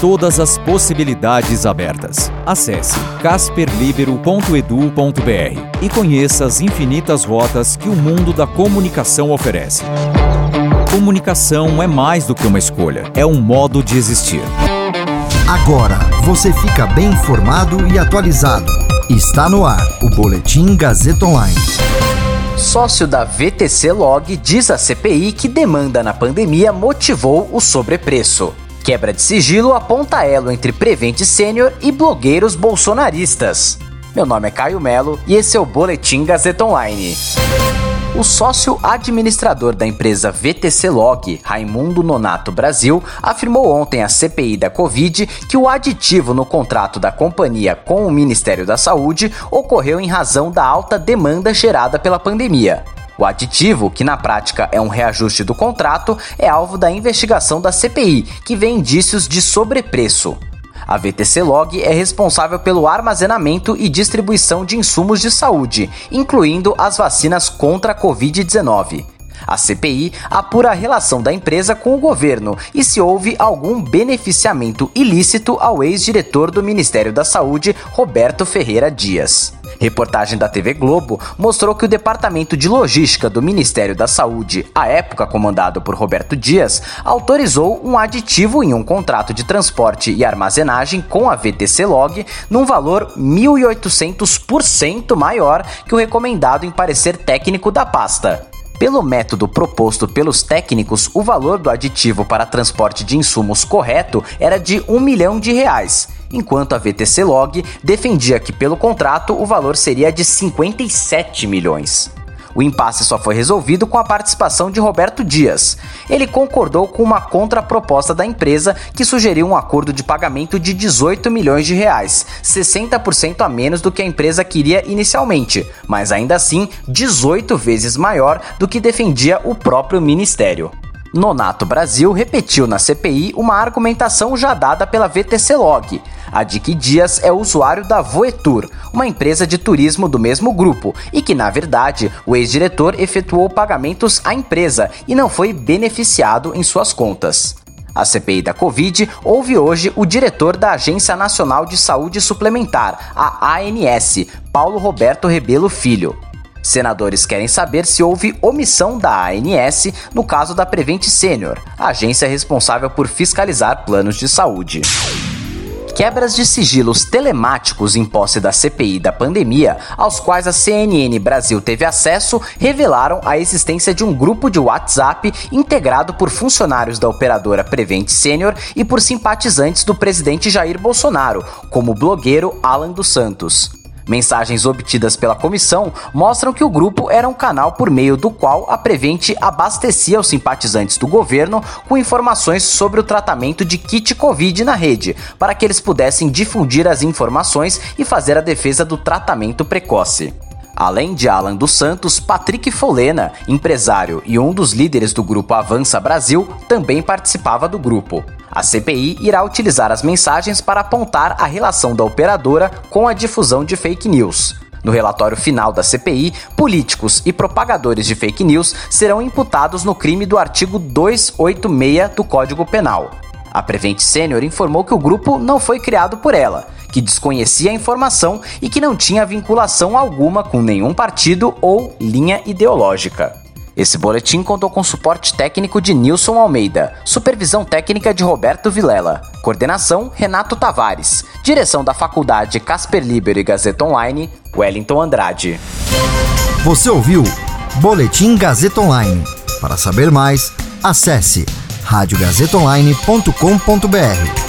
Todas as possibilidades abertas. Acesse casperlibero.edu.br e conheça as infinitas rotas que o mundo da comunicação oferece. Comunicação é mais do que uma escolha, é um modo de existir. Agora você fica bem informado e atualizado. Está no ar o Boletim Gazeta Online. Sócio da VTC Log diz à CPI que demanda na pandemia motivou o sobrepreço. Quebra de sigilo aponta elo entre Prevente Sênior e blogueiros bolsonaristas. Meu nome é Caio Melo e esse é o Boletim Gazeta Online. O sócio administrador da empresa VTC Log, Raimundo Nonato Brasil, afirmou ontem à CPI da Covid que o aditivo no contrato da companhia com o Ministério da Saúde ocorreu em razão da alta demanda gerada pela pandemia. O aditivo, que na prática é um reajuste do contrato, é alvo da investigação da CPI, que vê indícios de sobrepreço. A VTC Log é responsável pelo armazenamento e distribuição de insumos de saúde, incluindo as vacinas contra a Covid-19. A CPI apura a relação da empresa com o governo e se houve algum beneficiamento ilícito ao ex-diretor do Ministério da Saúde, Roberto Ferreira Dias. Reportagem da TV Globo mostrou que o Departamento de Logística do Ministério da Saúde, à época comandado por Roberto Dias, autorizou um aditivo em um contrato de transporte e armazenagem com a VTC Log num valor 1.800% maior que o recomendado em parecer técnico da pasta. Pelo método proposto pelos técnicos, o valor do aditivo para transporte de insumos correto era de 1 milhão de reais, enquanto a VTC Log defendia que pelo contrato o valor seria de 57 milhões. O impasse só foi resolvido com a participação de Roberto Dias. Ele concordou com uma contraproposta da empresa que sugeriu um acordo de pagamento de 18 milhões de reais, 60% a menos do que a empresa queria inicialmente, mas ainda assim 18 vezes maior do que defendia o próprio ministério. Nonato Brasil repetiu na CPI uma argumentação já dada pela VTC Log. A de que Dias é usuário da Voetur, uma empresa de turismo do mesmo grupo, e que, na verdade, o ex-diretor efetuou pagamentos à empresa e não foi beneficiado em suas contas. A CPI da Covid ouve hoje o diretor da Agência Nacional de Saúde Suplementar, a ANS, Paulo Roberto Rebelo Filho. Senadores querem saber se houve omissão da ANS no caso da Prevent Senior, agência responsável por fiscalizar planos de saúde. Quebras de sigilos telemáticos em posse da CPI da pandemia, aos quais a CNN Brasil teve acesso, revelaram a existência de um grupo de WhatsApp integrado por funcionários da operadora Prevent Senior e por simpatizantes do presidente Jair Bolsonaro, como o blogueiro Alan dos Santos. Mensagens obtidas pela comissão mostram que o grupo era um canal por meio do qual a Prevent abastecia os simpatizantes do governo com informações sobre o tratamento de kit Covid na rede, para que eles pudessem difundir as informações e fazer a defesa do tratamento precoce. Além de Alan dos Santos, Patrick Folena, empresário e um dos líderes do grupo Avança Brasil, também participava do grupo. A CPI irá utilizar as mensagens para apontar a relação da operadora com a difusão de fake news. No relatório final da CPI, políticos e propagadores de fake news serão imputados no crime do artigo 286 do Código Penal. A Prevent Senior informou que o grupo não foi criado por ela, que desconhecia a informação e que não tinha vinculação alguma com nenhum partido ou linha ideológica. Esse boletim contou com suporte técnico de Nilson Almeida, supervisão técnica de Roberto Vilela, coordenação Renato Tavares, direção da Faculdade Casper Libero e Gazeta Online, Wellington Andrade. Você ouviu Boletim Gazeta Online. Para saber mais, acesse radiogazetaonline.com.br.